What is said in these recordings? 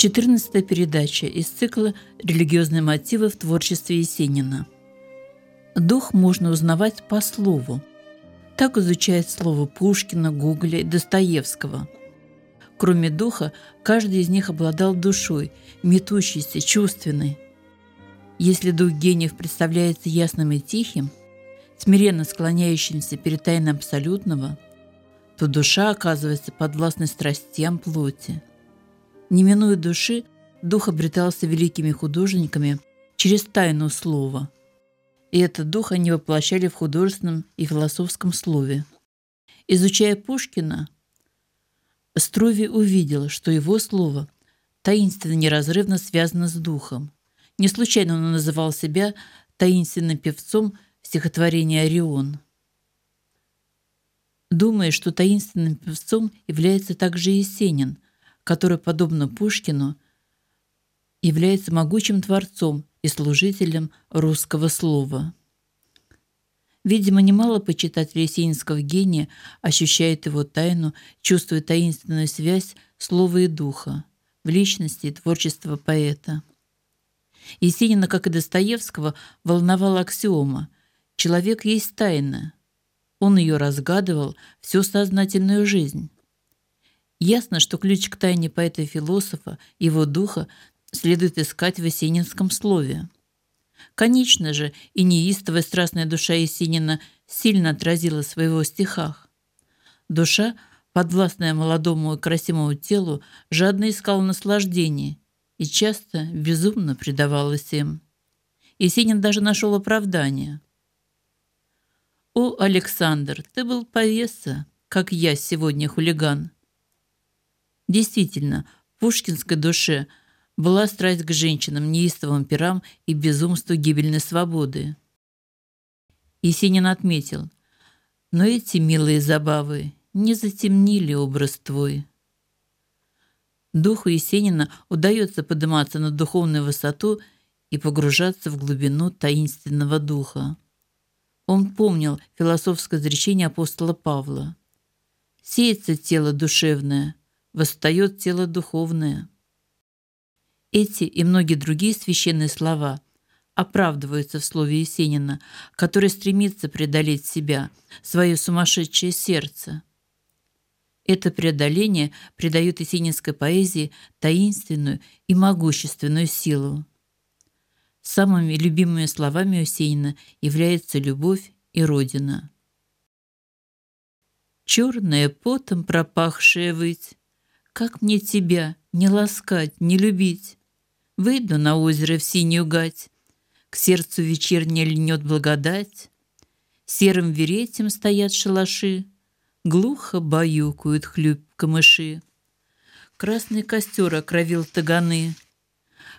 14 передача из цикла «Религиозные мотивы в творчестве Есенина». Дух можно узнавать по слову. Так изучает слово Пушкина, Гоголя и Достоевского. Кроме духа, каждый из них обладал душой, метущейся, чувственной. Если дух гениев представляется ясным и тихим, смиренно склоняющимся перед тайной абсолютного, то душа оказывается подвластной страстям плоти – не минуя души, дух обретался великими художниками через тайну слова. И этот дух они воплощали в художественном и философском слове. Изучая Пушкина, Струве увидел, что его слово таинственно неразрывно связано с духом. Не случайно он называл себя таинственным певцом в стихотворении «Орион». Думая, что таинственным певцом является также Есенин – который, подобно Пушкину, является могучим творцом и служителем русского слова. Видимо, немало почитателей Есенинского гения ощущает его тайну, чувствует таинственную связь слова и духа в личности и творчества поэта. Есенина, как и Достоевского, волновала аксиома «Человек есть тайна». Он ее разгадывал всю сознательную жизнь. Ясно, что ключ к тайне поэта-философа, его духа, следует искать в Есенинском слове. Конечно же, и неистовая страстная душа Есенина сильно отразила в своего стихах. Душа, подвластная молодому и красивому телу, жадно искала наслаждение и часто безумно предавалась им. Есенин даже нашел оправдание. «О, Александр, ты был повеса, как я сегодня хулиган. Действительно, в пушкинской душе была страсть к женщинам, неистовым пирам и безумству гибельной свободы. Есенин отметил, но эти милые забавы не затемнили образ твой. Духу Есенина удается подниматься на духовную высоту и погружаться в глубину таинственного духа. Он помнил философское изречение апостола Павла. «Сеется тело душевное, восстает тело духовное. Эти и многие другие священные слова оправдываются в слове Есенина, который стремится преодолеть себя, свое сумасшедшее сердце. Это преодоление придает есенинской поэзии таинственную и могущественную силу. Самыми любимыми словами Есенина являются любовь и Родина. Черная потом пропахшая выть, как мне тебя не ласкать, не любить? Выйду на озеро в синюю гать, К сердцу вечерне льнет благодать. Серым веретем стоят шалаши, Глухо баюкают хлюп камыши. Красный костер окровил таганы,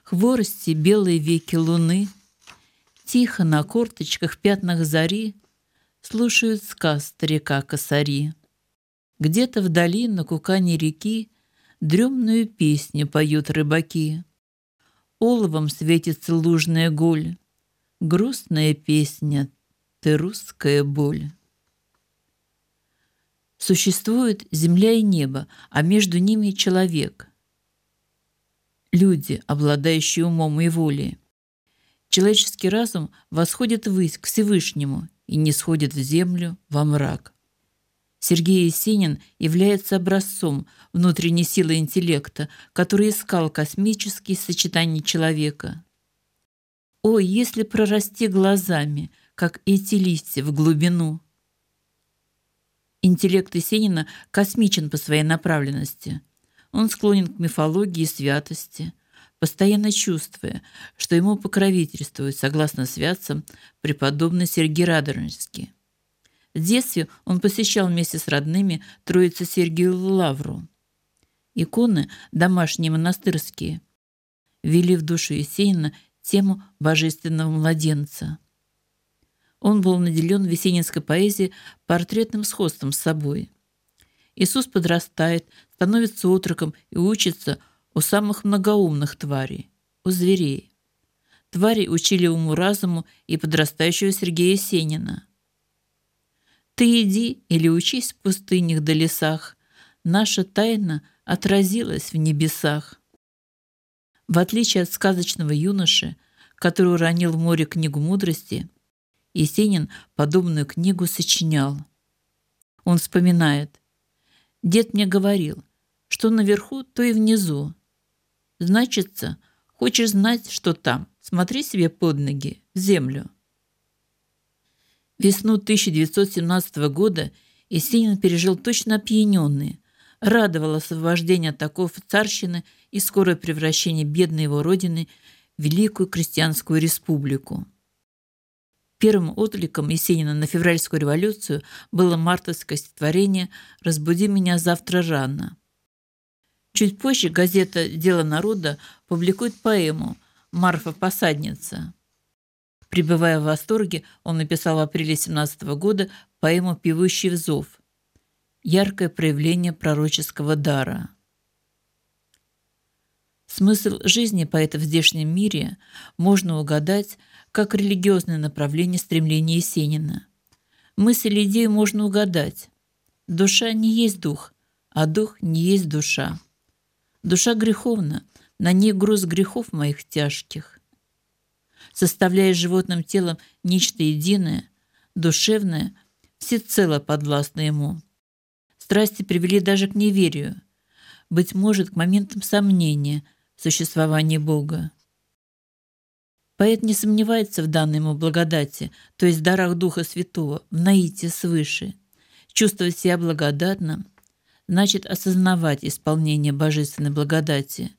Хворости белые веки луны, Тихо на корточках в пятнах зари Слушают сказ старика косари. Где-то вдали на кукане реки Дремную песню поют рыбаки. Оловом светится лужная голь. Грустная песня, ты русская боль. Существует земля и небо, а между ними человек. Люди, обладающие умом и волей. Человеческий разум восходит ввысь к Всевышнему и не сходит в землю во мрак. Сергей Есенин является образцом внутренней силы интеллекта, который искал космические сочетания человека. Ой, если прорасти глазами, как эти листья в глубину. Интеллект Есенина космичен по своей направленности. Он склонен к мифологии и святости, постоянно чувствуя, что ему покровительствует, согласно святцам, преподобный Сергий Радонежский. В детстве он посещал вместе с родными Троицу Сергиеву Лавру. Иконы, домашние монастырские, вели в душу Есенина тему божественного младенца. Он был наделен в есенинской поэзии портретным сходством с собой. Иисус подрастает, становится отроком и учится у самых многоумных тварей, у зверей. Твари учили уму-разуму и подрастающего Сергея Есенина – ты иди или учись в пустынях да лесах, наша тайна отразилась в небесах. В отличие от сказочного юноши, который уронил в море книгу мудрости, Есенин подобную книгу сочинял. Он вспоминает. «Дед мне говорил, что наверху, то и внизу. Значится, хочешь знать, что там, смотри себе под ноги, в землю». Весну 1917 года Есенин пережил точно опьяненный, радовал освобождение от оков царщины и скорое превращение бедной его родины в Великую Крестьянскую Республику. Первым откликом Есенина на февральскую революцию было мартовское стихотворение «Разбуди меня завтра рано». Чуть позже газета «Дело народа» публикует поэму «Марфа-посадница». Пребывая в восторге, он написал в апреле 17 года поэму «Певущий взов» – яркое проявление пророческого дара. Смысл жизни поэта в здешнем мире можно угадать как религиозное направление стремления Есенина. Мысль и можно угадать. Душа не есть дух, а дух не есть душа. Душа греховна, на ней груз грехов моих тяжких составляя животным телом нечто единое, душевное, всецело подвластно ему. Страсти привели даже к неверию, быть может, к моментам сомнения в существовании Бога. Поэт не сомневается в данной ему благодати, то есть в дарах Духа Святого, в наитии свыше. Чувствовать себя благодатным значит осознавать исполнение божественной благодати.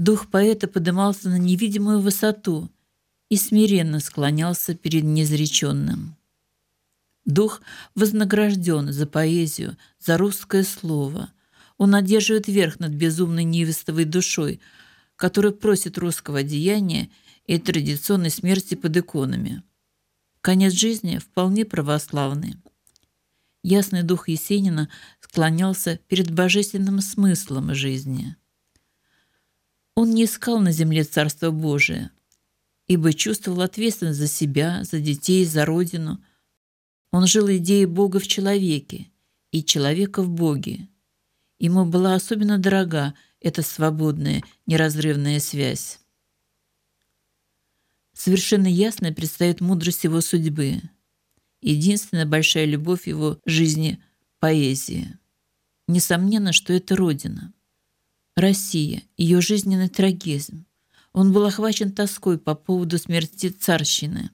Дух поэта поднимался на невидимую высоту и смиренно склонялся перед незреченным. Дух вознагражден за поэзию, за русское слово. Он одерживает верх над безумной невестовой душой, которая просит русского деяния и традиционной смерти под иконами. Конец жизни вполне православный. Ясный дух Есенина склонялся перед божественным смыслом жизни. Он не искал на земле Царство Божие, ибо чувствовал ответственность за себя, за детей, за родину. Он жил идеей Бога в человеке и человека в Боге. Ему была особенно дорога эта свободная, неразрывная связь. Совершенно ясно предстает мудрость его судьбы. Единственная большая любовь его жизни – поэзия. Несомненно, что это Родина. Россия, ее жизненный трагизм, он был охвачен тоской по поводу смерти царщины.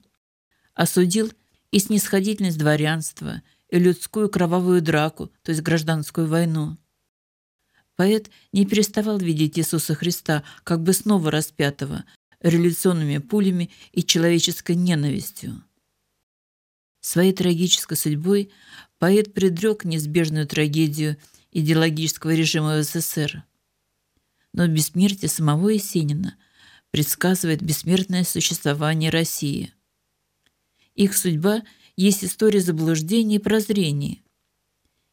Осудил и снисходительность дворянства, и людскую кровавую драку, то есть гражданскую войну. Поэт не переставал видеть Иисуса Христа как бы снова распятого, революционными пулями и человеческой ненавистью. Своей трагической судьбой поэт предрек неизбежную трагедию идеологического режима в СССР. Но бессмертие самого Есенина – предсказывает бессмертное существование России. Их судьба есть история заблуждений и прозрений.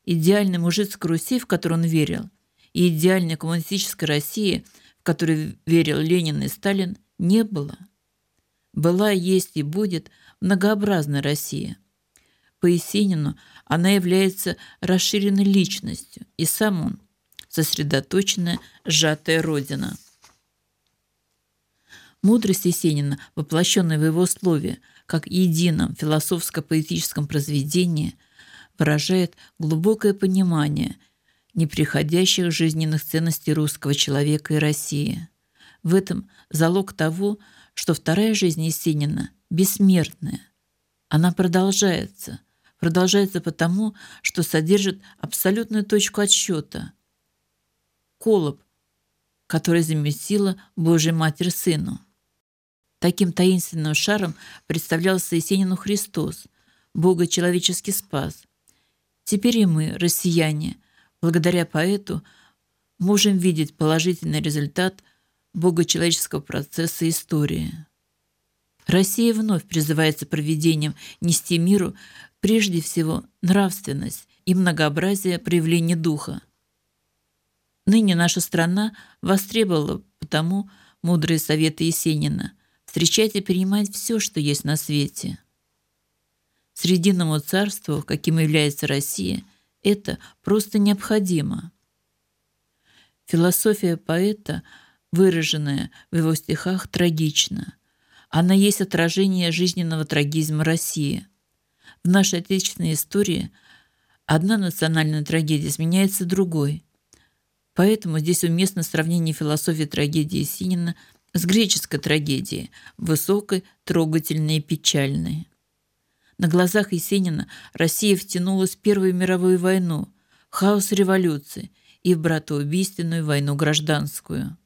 Идеальной мужицкой Руси, в которую он верил, и идеальной коммунистической России, в которую верил Ленин и Сталин, не было. Была, есть и будет многообразная Россия. По Есенину она является расширенной личностью, и сам он – сосредоточенная, сжатая Родина – Мудрость Есенина, воплощенная в его слове, как едином философско-поэтическом произведении, выражает глубокое понимание неприходящих жизненных ценностей русского человека и России. В этом залог того, что вторая жизнь Есенина бессмертная. Она продолжается. Продолжается потому, что содержит абсолютную точку отсчета. Колоб, который заместила Божья Матерь Сыну. Таким таинственным шаром представлялся Есенину Христос, Бога человеческий спас. Теперь и мы, россияне, благодаря поэту, можем видеть положительный результат богочеловеческого процесса истории. Россия вновь призывается проведением нести миру прежде всего нравственность и многообразие проявлений духа. Ныне наша страна востребовала потому мудрые советы Есенина – встречать и принимать все, что есть на свете. Срединному царству, каким является Россия, это просто необходимо. Философия поэта выраженная в его стихах, трагична. Она есть отражение жизненного трагизма России. В нашей отечественной истории одна национальная трагедия сменяется другой. Поэтому здесь уместно сравнение философии трагедии Синина с греческой трагедией, высокой, трогательной и печальной. На глазах Есенина Россия втянулась в Первую мировую войну, хаос революции и в братоубийственную войну гражданскую.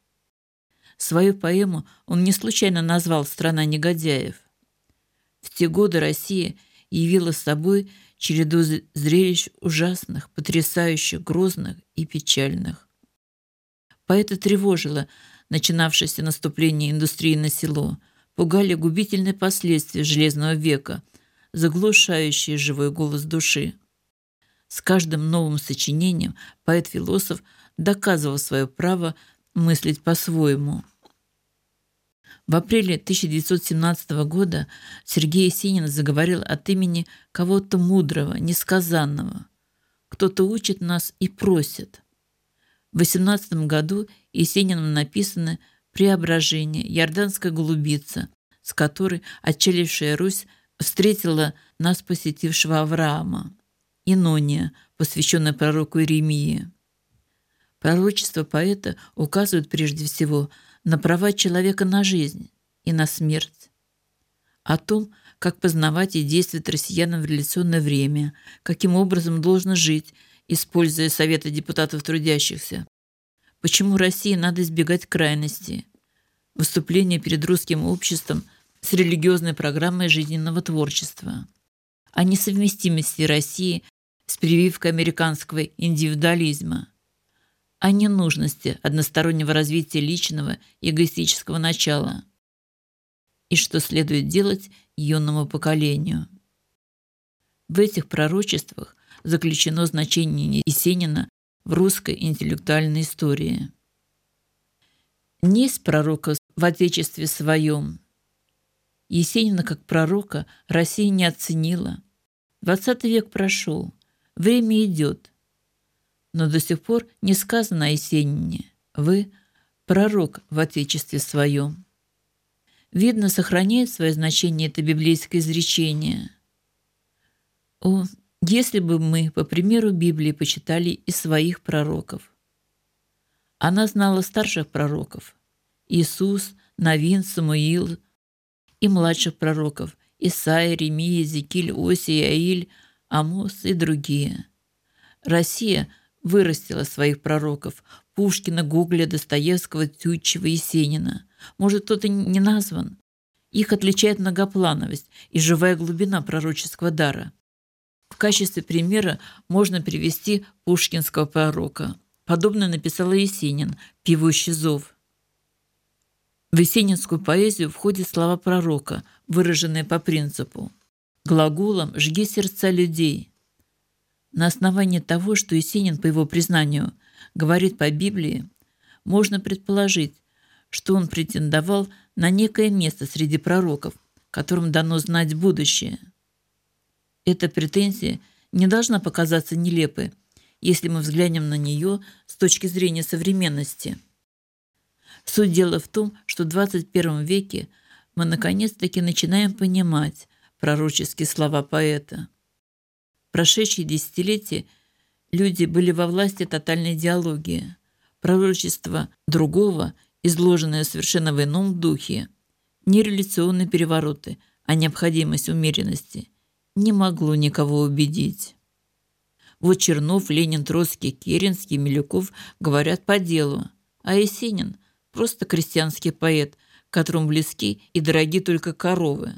Свою поэму он не случайно назвал «Страна негодяев». В те годы Россия явила собой череду зрелищ ужасных, потрясающих, грозных и печальных. Поэта тревожило начинавшееся наступление индустрии на село, пугали губительные последствия Железного века, заглушающие живой голос души. С каждым новым сочинением поэт-философ доказывал свое право мыслить по-своему. В апреле 1917 года Сергей Есенин заговорил от имени кого-то мудрого, несказанного. Кто-то учит нас и просит. В 18 году Есениным написано «Преображение», «Ярданская голубица», с которой отчалившая Русь встретила нас посетившего Авраама, «Инония», посвященная пророку Иеремии. Пророчество поэта указывает прежде всего на права человека на жизнь и на смерть, о том, как познавать и действовать россиянам в революционное время, каким образом должно жить, используя советы депутатов трудящихся, почему России надо избегать крайности, выступление перед русским обществом с религиозной программой жизненного творчества, о несовместимости России с прививкой американского индивидуализма – о ненужности одностороннего развития личного эгоистического начала. И что следует делать юному поколению. В этих пророчествах заключено значение Есенина в русской интеллектуальной истории. Несть пророка в Отечестве своем. Есенина как пророка Россия не оценила. Двадцатый век прошел, время идет – но до сих пор не сказано о Есенине. Вы – пророк в Отечестве своем. Видно, сохраняет свое значение это библейское изречение. О, если бы мы, по примеру Библии, почитали и своих пророков. Она знала старших пророков – Иисус, Новин, Самуил и младших пророков – Исаия, Ремия, Зекиль, Осия, Аиль, Амос и другие. Россия – вырастила своих пророков – Пушкина, Гоголя, Достоевского, Тютчева, Есенина. Может, кто-то не назван? Их отличает многоплановость и живая глубина пророческого дара. В качестве примера можно привести пушкинского пророка. Подобно написал Есенин «Пивущий зов». В есенинскую поэзию входят слова пророка, выраженные по принципу «Глаголом жги сердца людей, на основании того, что Есенин, по его признанию, говорит по Библии, можно предположить, что он претендовал на некое место среди пророков, которым дано знать будущее. Эта претензия не должна показаться нелепой, если мы взглянем на нее с точки зрения современности. Суть дела в том, что в 21 веке мы наконец-таки начинаем понимать пророческие слова поэта прошедшие десятилетия люди были во власти тотальной идеологии. Пророчество другого, изложенное совершенно в ином духе, не революционные перевороты, а необходимость умеренности, не могло никого убедить. Вот Чернов, Ленин, Троцкий, Керенский, Милюков говорят по делу, а Есенин – просто крестьянский поэт, которому близки и дороги только коровы.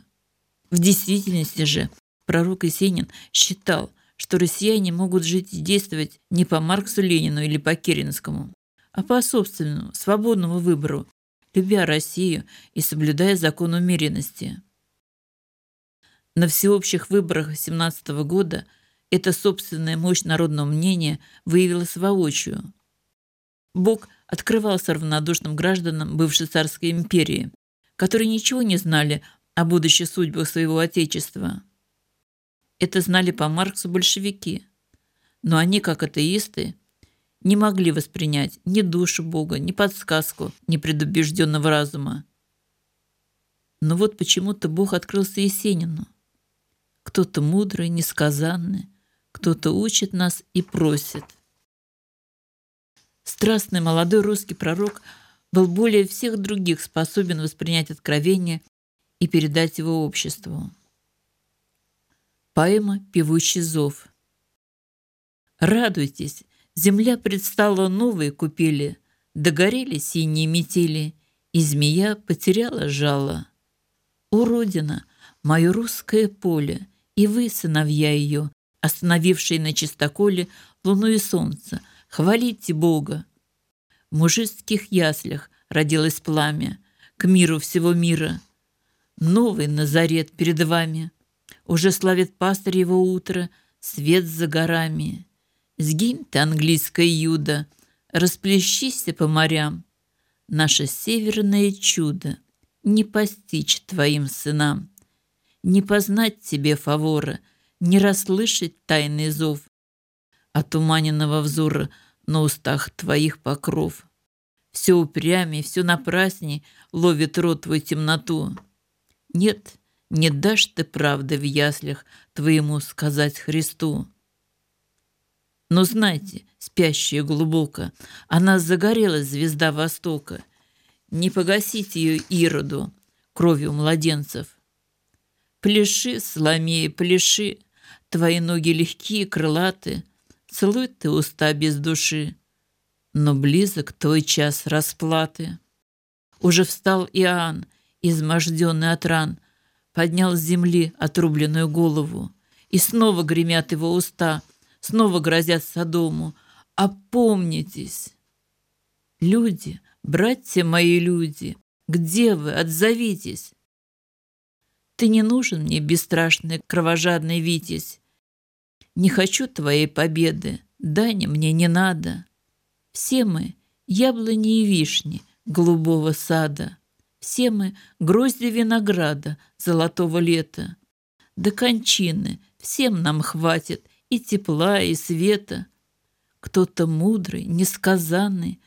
В действительности же Пророк Есенин считал, что россияне могут жить и действовать не по Марксу Ленину или по Керенскому, а по собственному, свободному выбору, любя Россию и соблюдая закон умеренности. На всеобщих выборах 17 года эта собственная мощь народного мнения выявилась воочию. Бог открывался равнодушным гражданам бывшей царской империи, которые ничего не знали о будущих судьбах своего Отечества. Это знали по Марксу большевики. Но они, как атеисты, не могли воспринять ни душу Бога, ни подсказку, ни предубежденного разума. Но вот почему-то Бог открылся Есенину. Кто-то мудрый, несказанный, кто-то учит нас и просит. Страстный молодой русский пророк был более всех других способен воспринять откровение и передать его обществу. Поэма «Певущий зов». Радуйтесь, земля предстала новой купели, Догорели синие метели, И змея потеряла жало. О, Родина, мое русское поле, И вы, сыновья ее, Остановившие на чистоколе Луну и солнце, хвалите Бога. В мужицких яслях родилось пламя К миру всего мира. Новый Назарет перед вами. Уже славит пастырь его утро, Свет за горами. Сгинь ты, английская юда, Расплещися по морям. Наше северное чудо Не постичь твоим сынам, Не познать тебе фавора, Не расслышать тайный зов Отуманенного взора На устах твоих покров. Все упрямей, все напрасней Ловит рот твой темноту. Нет, не дашь ты правды в яслях Твоему сказать Христу. Но знайте, спящая глубоко, Она загорелась, звезда Востока. Не погасите ее Ироду, Кровью младенцев. Пляши, Соломея, пляши, Твои ноги легкие, крылаты, Целуй ты уста без души, Но близок твой час расплаты. Уже встал Иоанн, изможденный от ран, Поднял с земли отрубленную голову, И снова гремят его уста — снова грозят Содому. Опомнитесь! Люди, братья мои люди, где вы? Отзовитесь! Ты не нужен мне, бесстрашный, кровожадный Витязь. Не хочу твоей победы, Дани мне не надо. Все мы яблони и вишни голубого сада, Все мы грозди винограда золотого лета. До кончины всем нам хватит и тепла, и света. Кто-то мудрый, несказанный,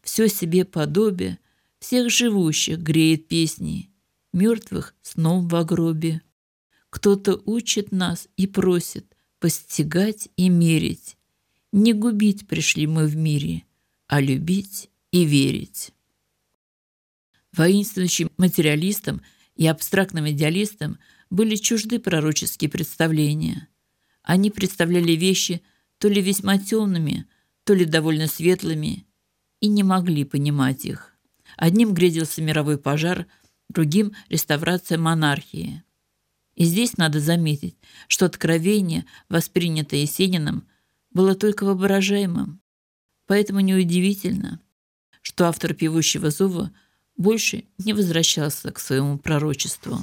все себе подобие, всех живущих греет песни, мертвых сном в гробе. Кто-то учит нас и просит постигать и мерить. Не губить пришли мы в мире, а любить и верить. Воинствующим материалистам и абстрактным идеалистам были чужды пророческие представления – они представляли вещи то ли весьма темными, то ли довольно светлыми, и не могли понимать их. Одним грезился мировой пожар, другим – реставрация монархии. И здесь надо заметить, что откровение, воспринятое Есениным, было только воображаемым. Поэтому неудивительно, что автор «Певущего зова» больше не возвращался к своему пророчеству.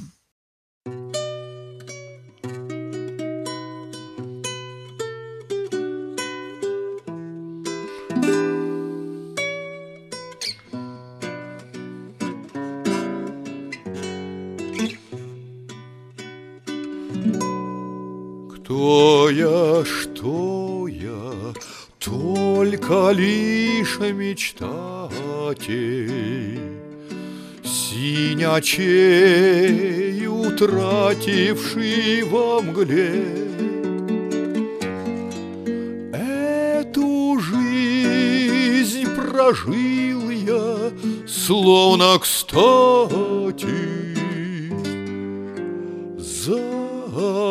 Мечтатель, Синячей утративший во мгле. Эту жизнь прожил я, словно кстати,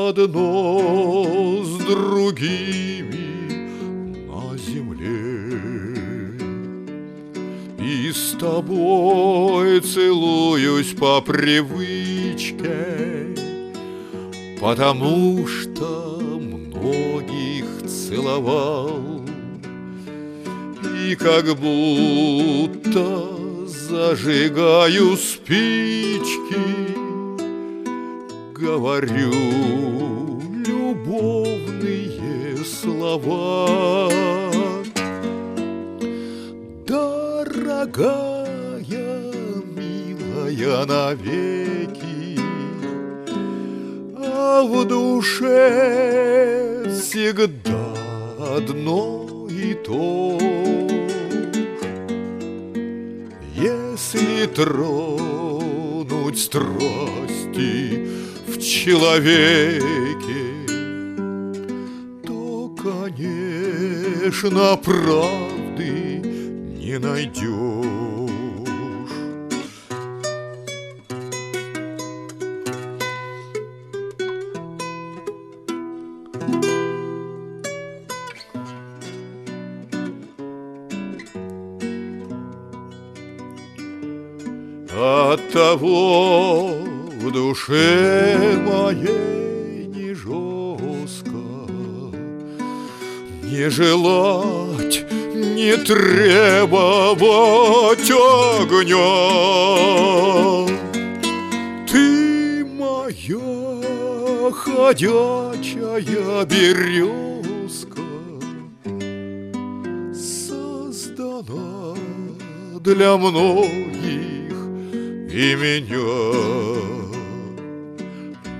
одно с другими И с тобой целуюсь по привычке, Потому что многих целовал И как будто зажигаю спички говорю любовные слова. Дорогая, милая навеки, А в душе всегда одно и цветов. Если тронуть страсти в человеке, то, конечно, правды не найдешь. От того в душе моей не жестко. Не желать, не требовать огня. Ты моя ходячая березка. Создана для многих и меня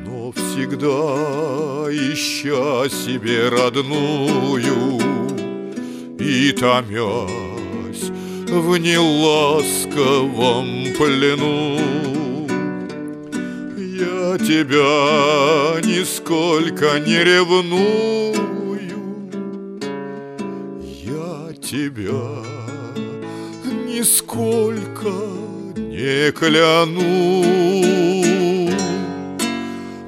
Но всегда ища себе родную И томясь в неласковом плену. Я тебя нисколько не ревную. Я тебя нисколько не кляну.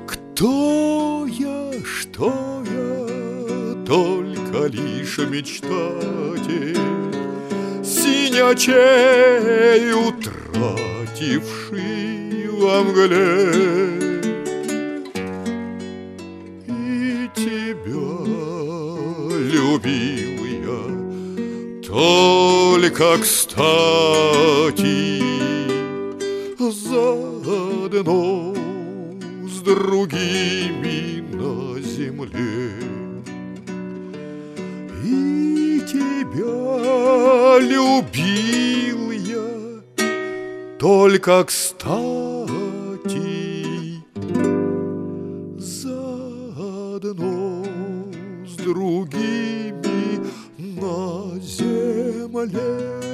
Кто я, что я, только лишь мечтатель, Синячей утративший во мгле. И тебя любил я только кстати заодно с другими на земле. И тебя любил я только кстати заодно с другими на земле.